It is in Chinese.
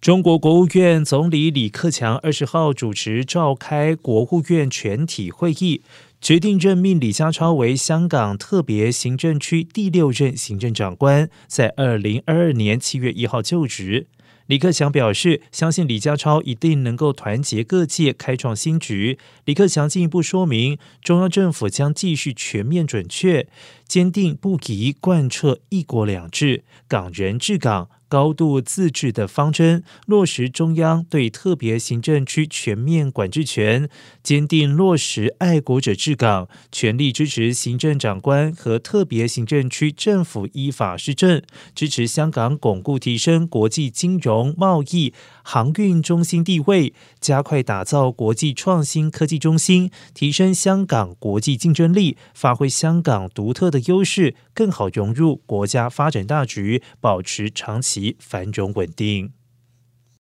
中国国务院总理李克强二十号主持召开国务院全体会议，决定任命李家超为香港特别行政区第六任行政长官，在二零二二年七月一号就职。李克强表示，相信李家超一定能够团结各界，开创新局。李克强进一步说明，中央政府将继续全面、准确、坚定不移贯彻“一国两制”、港人治港。高度自治的方针，落实中央对特别行政区全面管制权，坚定落实爱国者治港，全力支持行政长官和特别行政区政府依法施政，支持香港巩固提升国际经融、贸易、航运中心地位，加快打造国际创新科技中心，提升香港国际竞争力，发挥香港独特的优势，更好融入国家发展大局，保持长期。繁荣稳定。